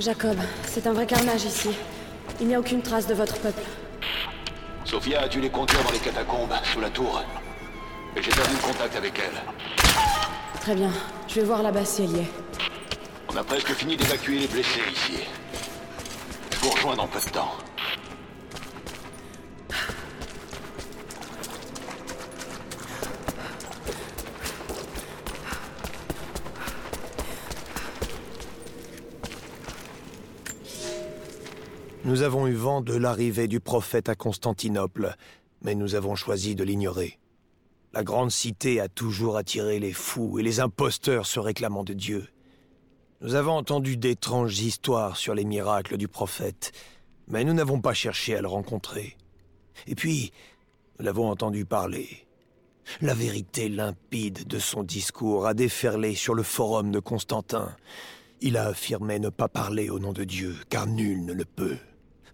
Jacob, c'est un vrai carnage ici. Il n'y a aucune trace de votre peuple. Sophia a dû les conduire dans les catacombes, sous la tour. Mais j'ai perdu le contact avec elle. Très bien. Je vais voir là-bas si elle y est. On a presque fini d'évacuer les blessés ici. Je vous rejoins dans peu de temps. Nous avons eu vent de l'arrivée du prophète à Constantinople, mais nous avons choisi de l'ignorer. La grande cité a toujours attiré les fous et les imposteurs se réclamant de Dieu. Nous avons entendu d'étranges histoires sur les miracles du prophète, mais nous n'avons pas cherché à le rencontrer. Et puis, nous l'avons entendu parler. La vérité limpide de son discours a déferlé sur le forum de Constantin. Il a affirmé ne pas parler au nom de Dieu, car nul ne le peut.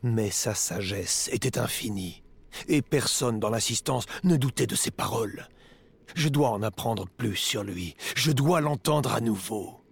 Mais sa sagesse était infinie, et personne dans l'assistance ne doutait de ses paroles. Je dois en apprendre plus sur lui, je dois l'entendre à nouveau.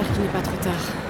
J'espère qu'il n'est pas trop tard.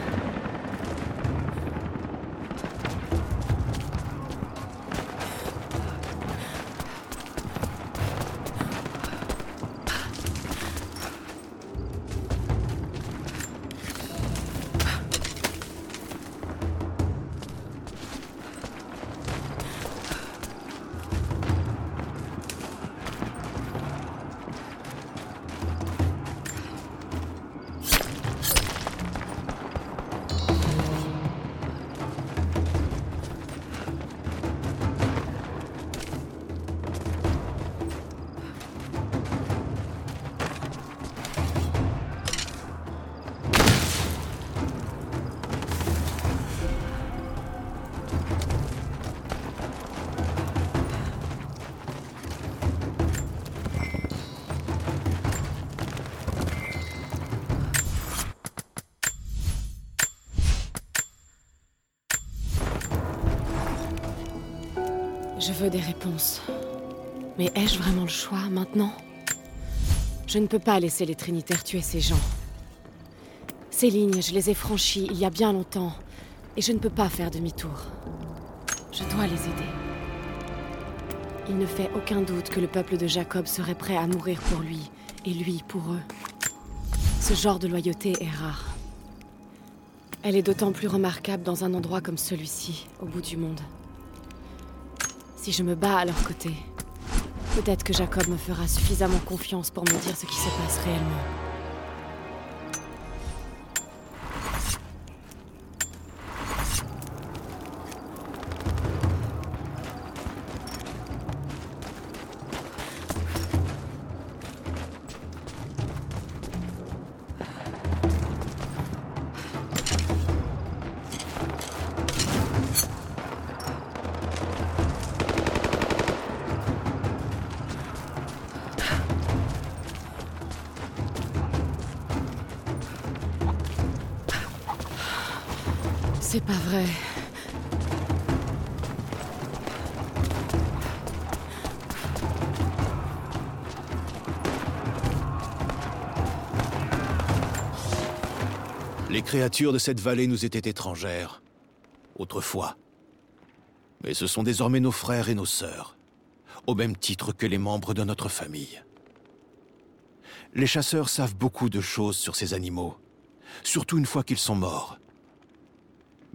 Veux des réponses. Mais ai-je vraiment le choix maintenant? Je ne peux pas laisser les Trinitaires tuer ces gens. Ces lignes, je les ai franchies il y a bien longtemps, et je ne peux pas faire demi-tour. Je dois les aider. Il ne fait aucun doute que le peuple de Jacob serait prêt à mourir pour lui, et lui pour eux. Ce genre de loyauté est rare. Elle est d'autant plus remarquable dans un endroit comme celui-ci, au bout du monde. Si je me bats à leur côté, peut-être que Jacob me fera suffisamment confiance pour me dire ce qui se passe réellement. Les créatures de cette vallée nous étaient étrangères, autrefois. Mais ce sont désormais nos frères et nos sœurs, au même titre que les membres de notre famille. Les chasseurs savent beaucoup de choses sur ces animaux, surtout une fois qu'ils sont morts.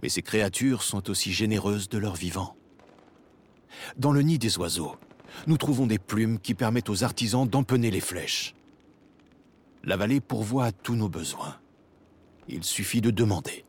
Mais ces créatures sont aussi généreuses de leur vivant. Dans le nid des oiseaux, nous trouvons des plumes qui permettent aux artisans d'empener les flèches. La vallée pourvoit à tous nos besoins. Il suffit de demander.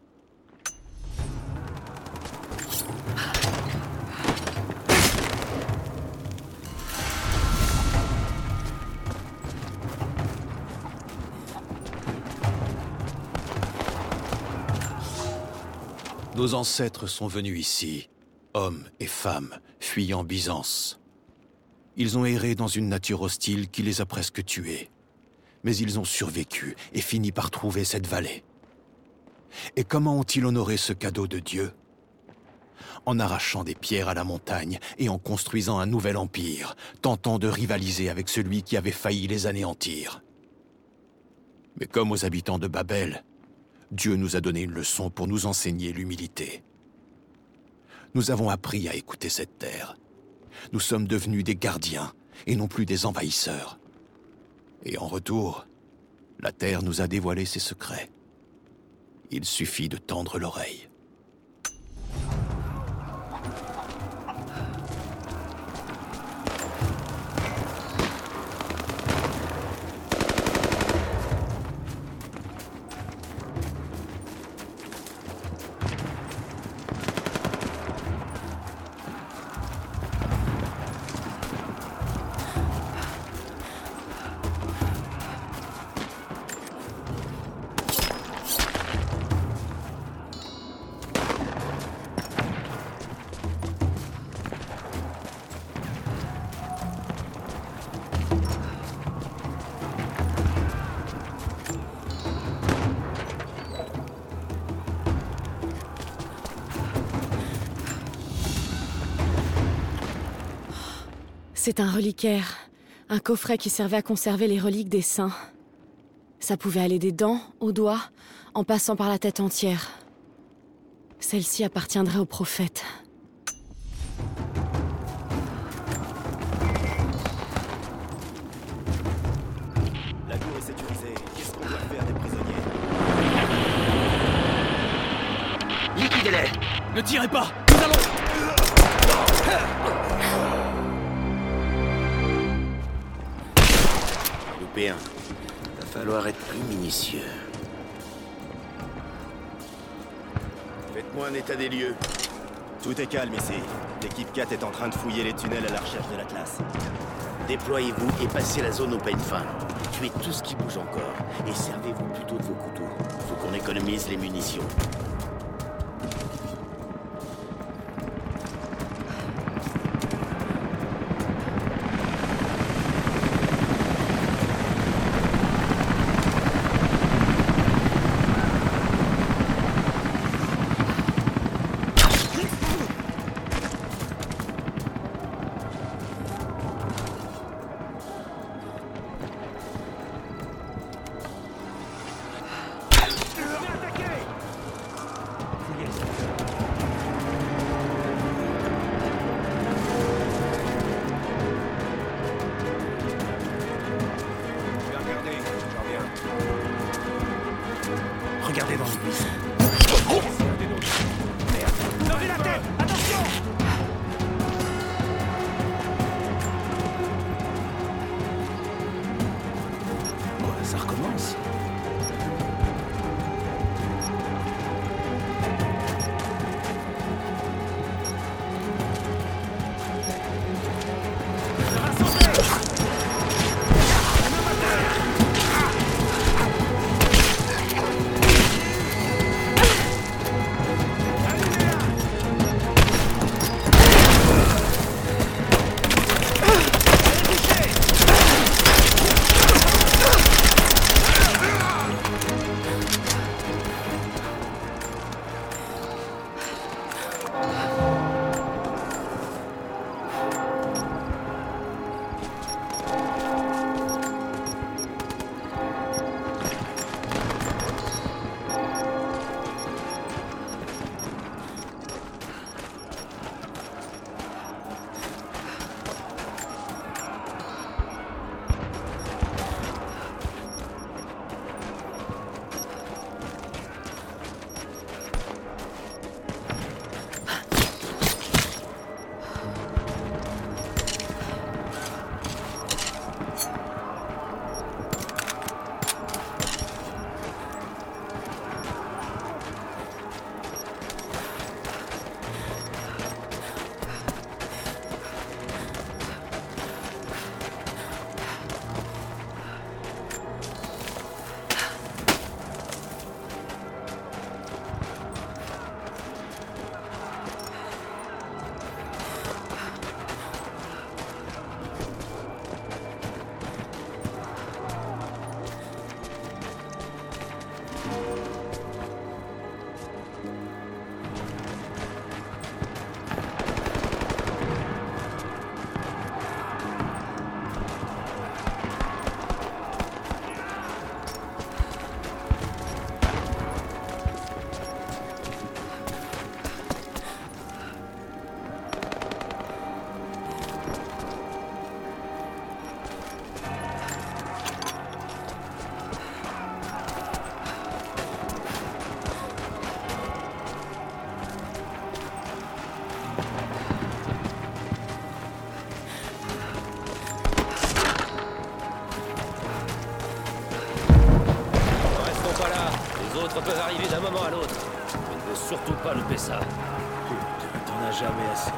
Nos ancêtres sont venus ici, hommes et femmes, fuyant Byzance. Ils ont erré dans une nature hostile qui les a presque tués. Mais ils ont survécu et fini par trouver cette vallée. Et comment ont-ils honoré ce cadeau de Dieu? En arrachant des pierres à la montagne et en construisant un nouvel empire, tentant de rivaliser avec celui qui avait failli les anéantir. Mais comme aux habitants de Babel, Dieu nous a donné une leçon pour nous enseigner l'humilité. Nous avons appris à écouter cette terre. Nous sommes devenus des gardiens et non plus des envahisseurs. Et en retour, la terre nous a dévoilé ses secrets. Il suffit de tendre l'oreille. C'est un reliquaire. Un coffret qui servait à conserver les reliques des saints. Ça pouvait aller des dents aux doigts, en passant par la tête entière. Celle-ci appartiendrait au prophète. La tour est sécurisée. Qu'est-ce qu'on doit faire des prisonniers? Liquidez-les Ne tirez pas Va falloir être plus minutieux. Faites-moi un état des lieux. Tout est calme ici. L'équipe 4 est en train de fouiller les tunnels à la recherche de l'Atlas. Déployez-vous et passez la zone au peigne fin. Tuez tout ce qui bouge encore et servez-vous plutôt de vos couteaux. Faut qu'on économise les munitions. Pas ça. Putain, t'en as jamais assez.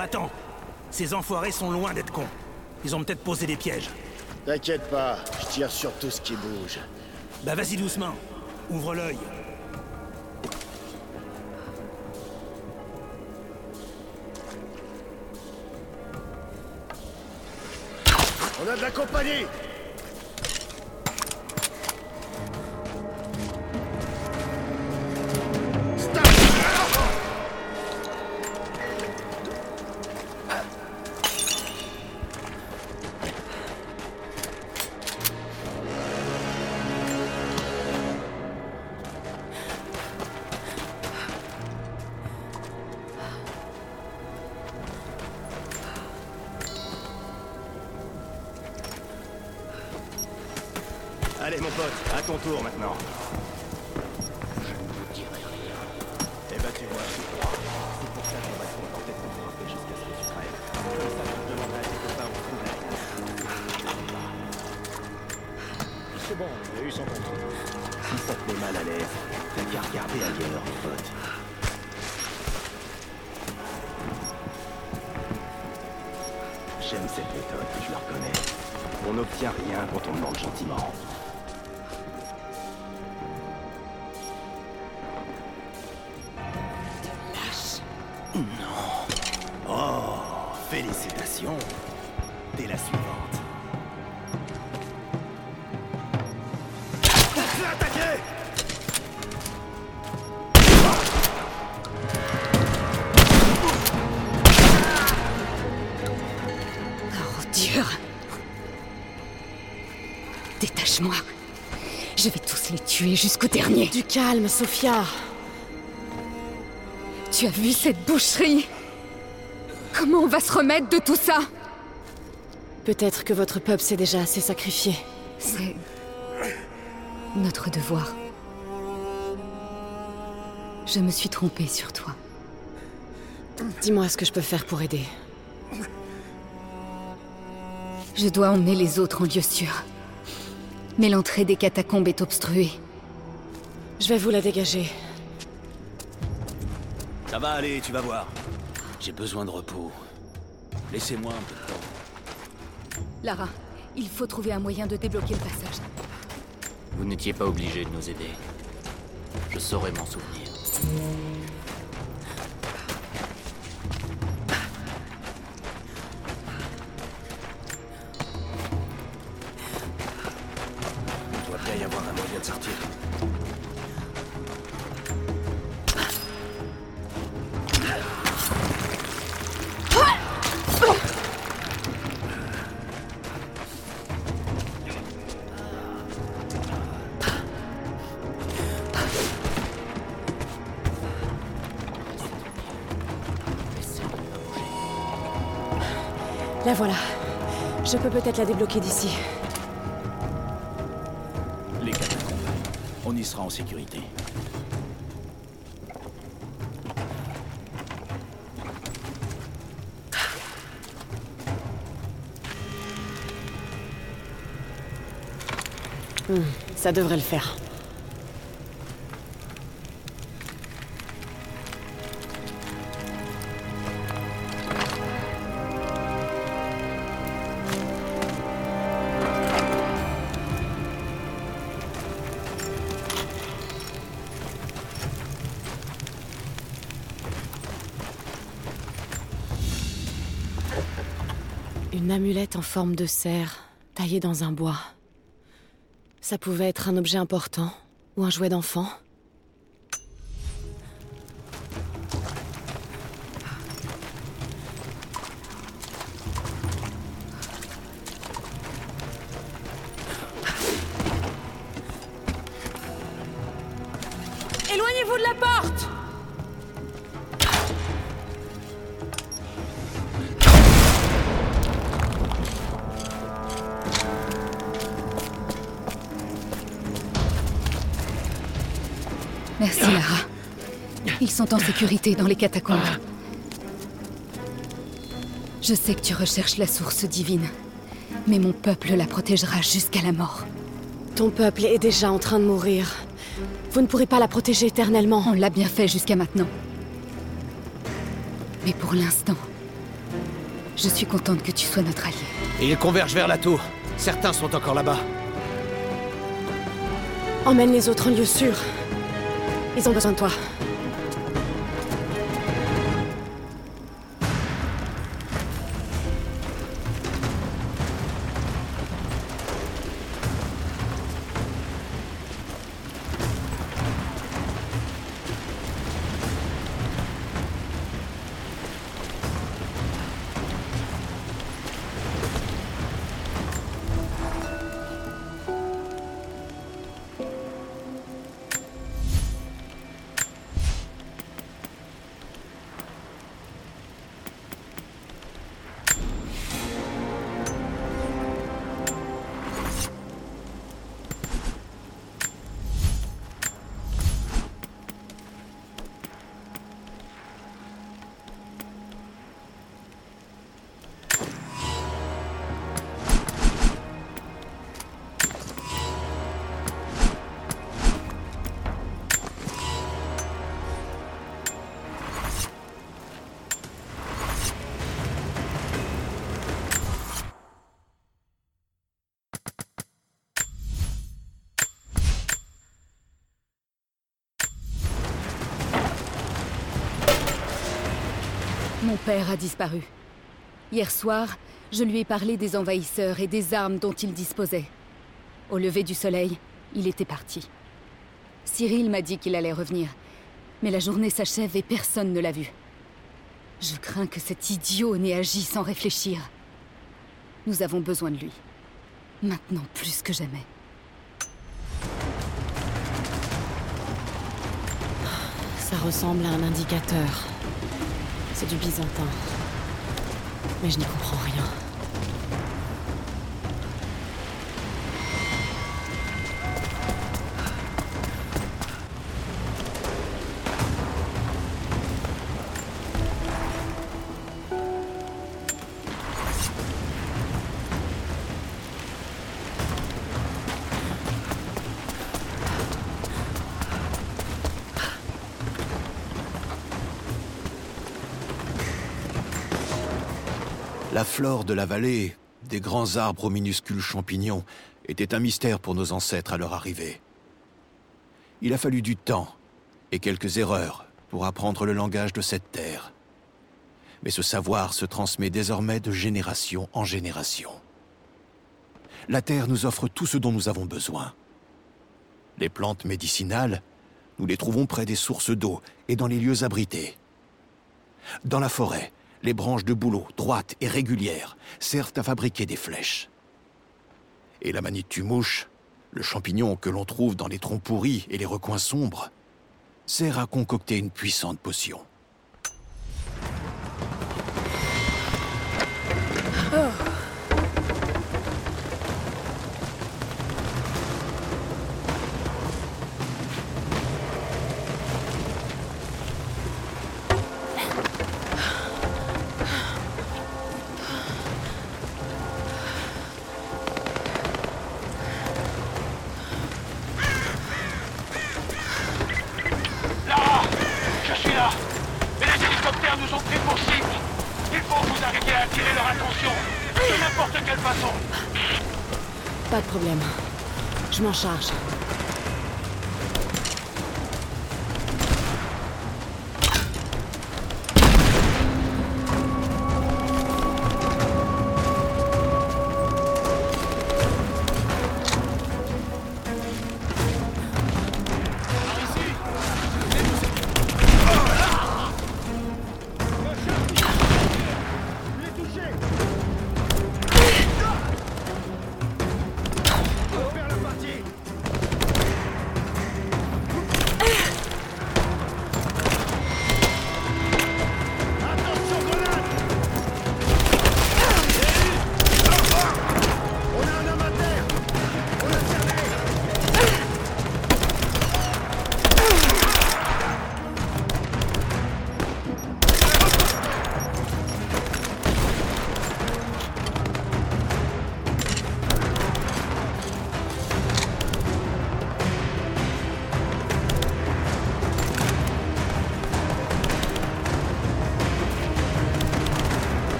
Attends Ces enfoirés sont loin d'être cons. Ils ont peut-être posé des pièges. T'inquiète pas, je tire sur tout ce qui bouge. Bah vas-y doucement. Ouvre l'œil. On a de la compagnie Pote, à ton tour maintenant. Je vais tous les tuer jusqu'au dernier. Du calme, Sophia. Tu as vu cette boucherie? Comment on va se remettre de tout ça? Peut-être que votre peuple s'est déjà assez sacrifié. C'est... notre devoir. Je me suis trompée sur toi. Dis-moi ce que je peux faire pour aider. Je dois emmener les autres en lieu sûr. Mais l'entrée des catacombes est obstruée. Je vais vous la dégager. Ça va aller, tu vas voir. J'ai besoin de repos. Laissez-moi un peu de temps. Lara, il faut trouver un moyen de débloquer le passage. Vous n'étiez pas obligé de nous aider. Je saurai m'en souvenir. La voilà. Je peux peut-être la débloquer d'ici. Y sera en sécurité. Ça devrait le faire. En forme de cerf, taillée dans un bois. Ça pouvait être un objet important ou un jouet d'enfant. Éloignez-vous de la porte Ils sont en sécurité dans les catacombes. Je sais que tu recherches la source divine, mais mon peuple la protégera jusqu'à la mort. Ton peuple est déjà en train de mourir. Vous ne pourrez pas la protéger éternellement. On l'a bien fait jusqu'à maintenant. Mais pour l'instant, je suis contente que tu sois notre allié. Et ils convergent vers la tour. Certains sont encore là-bas. Emmène les autres en lieu sûr. Ils ont besoin de toi. Mon père a disparu. Hier soir, je lui ai parlé des envahisseurs et des armes dont ils disposaient. Au lever du soleil, il était parti. Cyril m'a dit qu'il allait revenir, mais la journée s'achève et personne ne l'a vu. Je crains que cet idiot n'ait agi sans réfléchir. Nous avons besoin de lui. Maintenant plus que jamais. Ça ressemble à un indicateur. C'est du byzantin. Mais je n'y comprends rien. De la vallée, des grands arbres aux minuscules champignons, était un mystère pour nos ancêtres à leur arrivée. Il a fallu du temps et quelques erreurs pour apprendre le langage de cette terre. Mais ce savoir se transmet désormais de génération en génération. La terre nous offre tout ce dont nous avons besoin. Les plantes médicinales, nous les trouvons près des sources d'eau et dans les lieux abrités. Dans la forêt, les branches de bouleau, droites et régulières, servent à fabriquer des flèches. Et la mouche, le champignon que l'on trouve dans les troncs pourris et les recoins sombres, sert à concocter une puissante potion.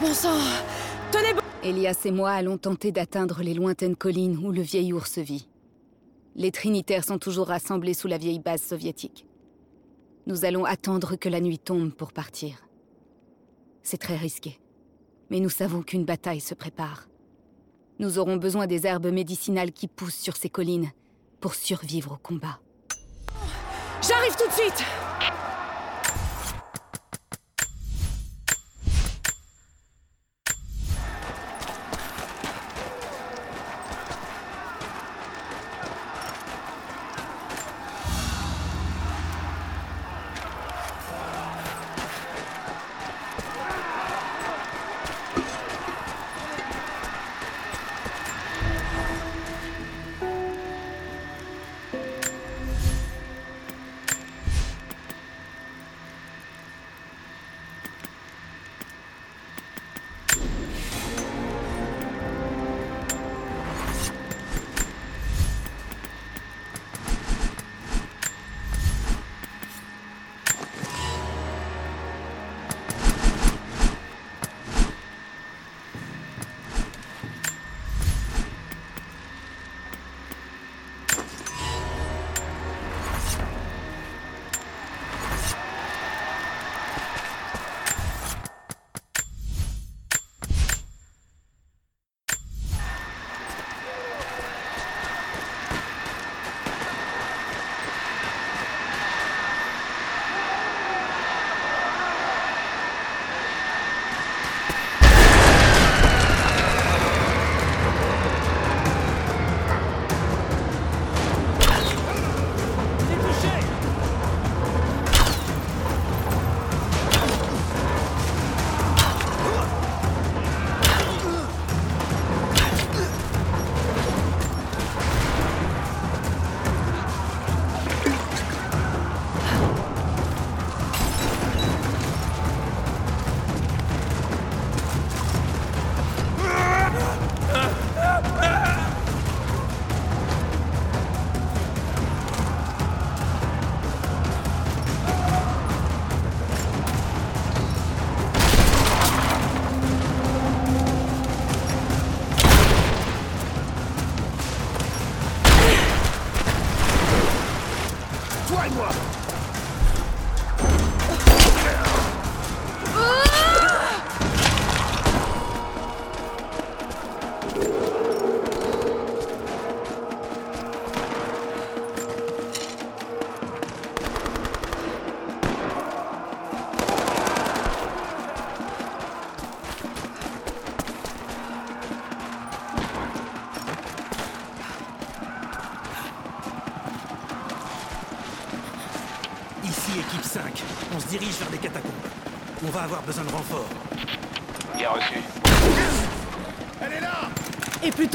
Bon sang Tenez bon Elias et moi allons tenter d'atteindre les lointaines collines où le vieil ours vit. Les Trinitaires sont toujours rassemblés sous la vieille base soviétique. Nous allons attendre que la nuit tombe pour partir. C'est très risqué. Mais nous savons qu'une bataille se prépare. Nous aurons besoin des herbes médicinales qui poussent sur ces collines pour survivre au combat. J'arrive tout de suite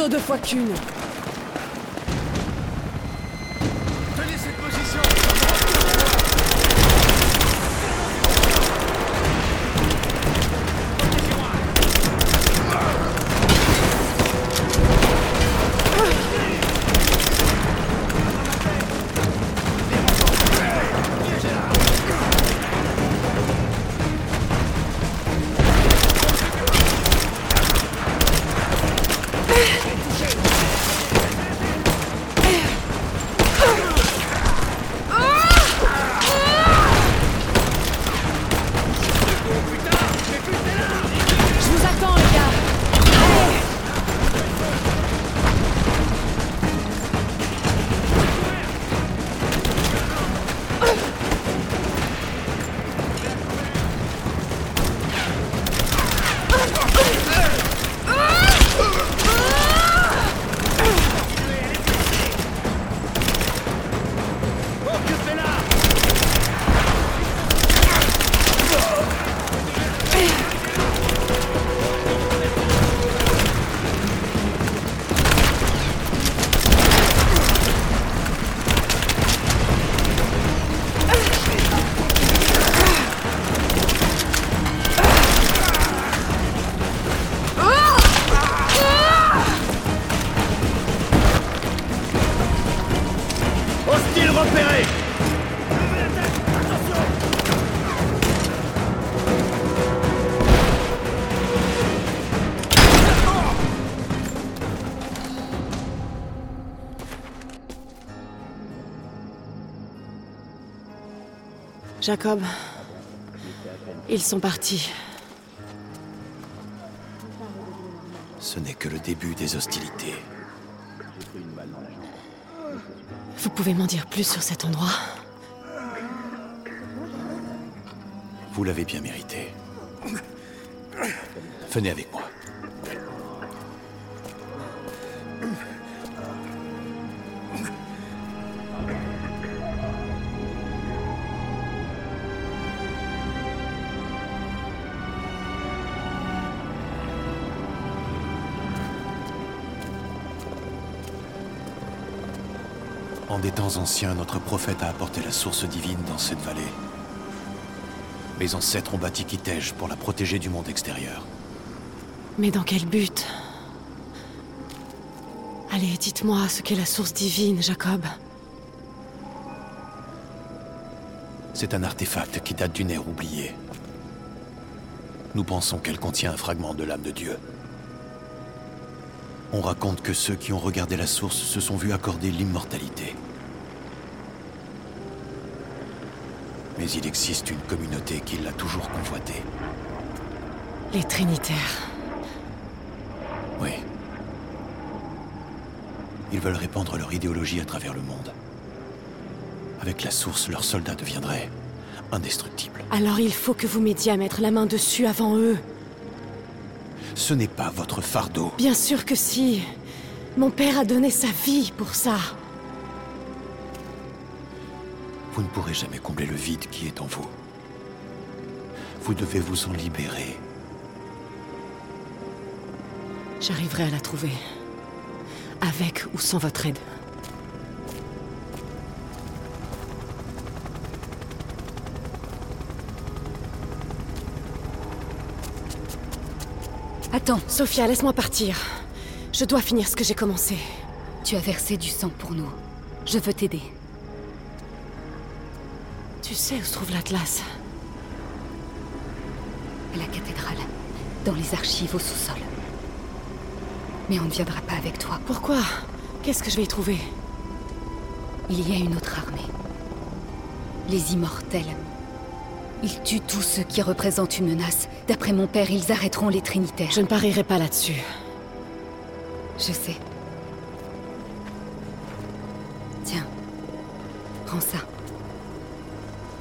plutôt deux fois qu'une. Jacob, ils sont partis. Ce n'est que le début des hostilités. Vous pouvez m'en dire plus sur cet endroit Vous l'avez bien mérité. Venez avec moi. En des temps anciens, notre prophète a apporté la source divine dans cette vallée. Mes ancêtres ont bâti Kitej pour la protéger du monde extérieur. Mais dans quel but? Allez, dites-moi ce qu'est la source divine, Jacob. C'est un artefact qui date d'une ère oubliée. Nous pensons qu'elle contient un fragment de l'âme de Dieu. On raconte que ceux qui ont regardé la source se sont vus accorder l'immortalité. Mais il existe une communauté qui l'a toujours convoitée. Les Trinitaires. Oui. Ils veulent répandre leur idéologie à travers le monde. Avec la source, leurs soldats deviendraient indestructibles. Alors il faut que vous m'aidiez à mettre la main dessus avant eux. Ce n'est pas votre fardeau. Bien sûr que si. Mon père a donné sa vie pour ça. Vous ne pourrez jamais combler le vide qui est en vous. Vous devez vous en libérer. J'arriverai à la trouver. Avec ou sans votre aide. Attends, Sophia, laisse-moi partir. Je dois finir ce que j'ai commencé. tu as versé du sang pour nous. Je veux t'aider. Tu sais où se trouve l'Atlas À la cathédrale, dans les archives au sous-sol. Mais on ne viendra pas avec toi. Pourquoi? Qu'est-ce que je vais y trouver? Il y a une autre armée. Les immortels. Ils tuent tous ceux qui représentent une menace. D'après mon père, ils arrêteront les Trinitaires. Je ne parierai pas là-dessus. Je sais. Tiens. Prends ça.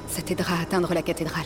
Ça t'aidera à atteindre la cathédrale.